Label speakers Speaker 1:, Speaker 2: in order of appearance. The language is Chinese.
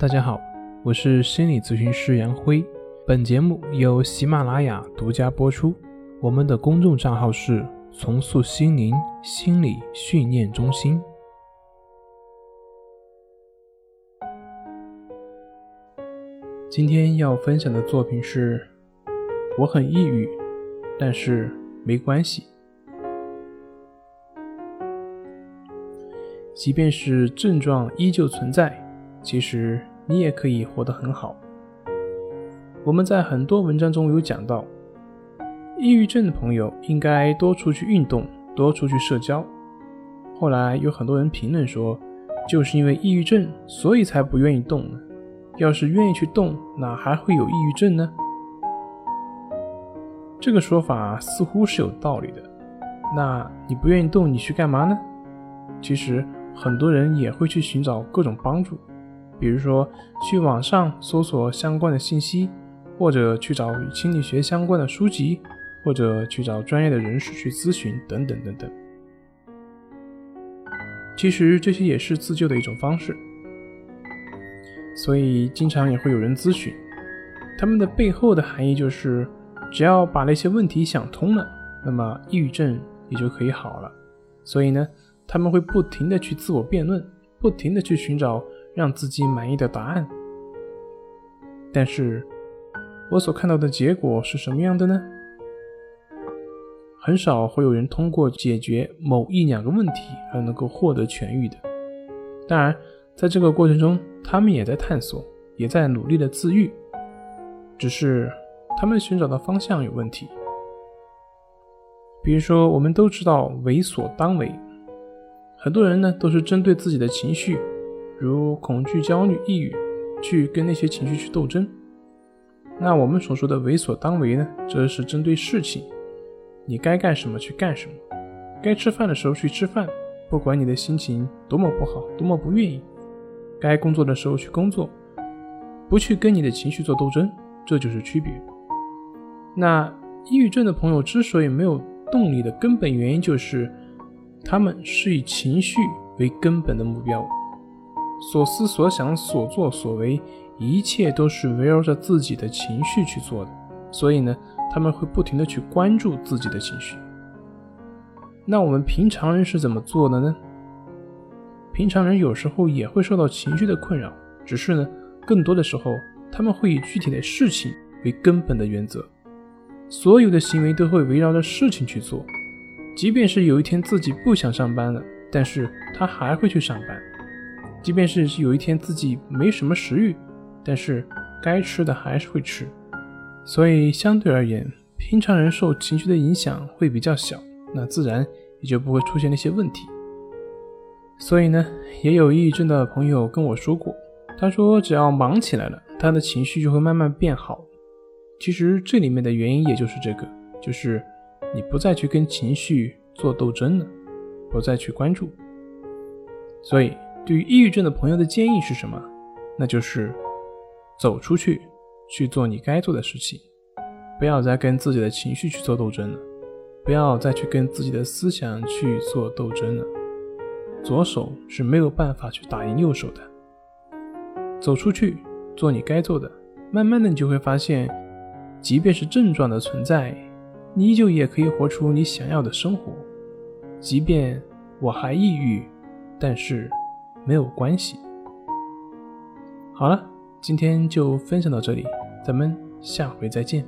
Speaker 1: 大家好，我是心理咨询师杨辉。本节目由喜马拉雅独家播出。我们的公众账号是“重塑心灵心理训练中心”。今天要分享的作品是：我很抑郁，但是没关系。即便是症状依旧存在，其实你也可以活得很好。我们在很多文章中有讲到，抑郁症的朋友应该多出去运动，多出去社交。后来有很多人评论说，就是因为抑郁症，所以才不愿意动呢。要是愿意去动，哪还会有抑郁症呢？这个说法似乎是有道理的。那你不愿意动，你去干嘛呢？其实。很多人也会去寻找各种帮助，比如说去网上搜索相关的信息，或者去找与心理学相关的书籍，或者去找专业的人士去咨询，等等等等。其实这些也是自救的一种方式，所以经常也会有人咨询，他们的背后的含义就是，只要把那些问题想通了，那么抑郁症也就可以好了。所以呢。他们会不停的去自我辩论，不停的去寻找让自己满意的答案。但是，我所看到的结果是什么样的呢？很少会有人通过解决某一两个问题而能够获得痊愈的。当然，在这个过程中，他们也在探索，也在努力的自愈，只是他们寻找的方向有问题。比如说，我们都知道为所当为。很多人呢都是针对自己的情绪，如恐惧、焦虑、抑郁，去跟那些情绪去斗争。那我们所说的为所当为呢，则是针对事情，你该干什么去干什么，该吃饭的时候去吃饭，不管你的心情多么不好，多么不愿意，该工作的时候去工作，不去跟你的情绪做斗争，这就是区别。那抑郁症的朋友之所以没有动力的根本原因就是。他们是以情绪为根本的目标，所思所想、所作所为，一切都是围绕着自己的情绪去做的。所以呢，他们会不停的去关注自己的情绪。那我们平常人是怎么做的呢？平常人有时候也会受到情绪的困扰，只是呢，更多的时候他们会以具体的事情为根本的原则，所有的行为都会围绕着事情去做。即便是有一天自己不想上班了，但是他还会去上班；即便是有一天自己没什么食欲，但是该吃的还是会吃。所以相对而言，平常人受情绪的影响会比较小，那自然也就不会出现那些问题。所以呢，也有抑郁症的朋友跟我说过，他说只要忙起来了，他的情绪就会慢慢变好。其实这里面的原因也就是这个，就是。你不再去跟情绪做斗争了，不再去关注。所以，对于抑郁症的朋友的建议是什么？那就是走出去，去做你该做的事情，不要再跟自己的情绪去做斗争了，不要再去跟自己的思想去做斗争了。左手是没有办法去打赢右手的。走出去，做你该做的，慢慢的你就会发现，即便是症状的存在。你依旧也可以活出你想要的生活，即便我还抑郁，但是没有关系。好了，今天就分享到这里，咱们下回再见。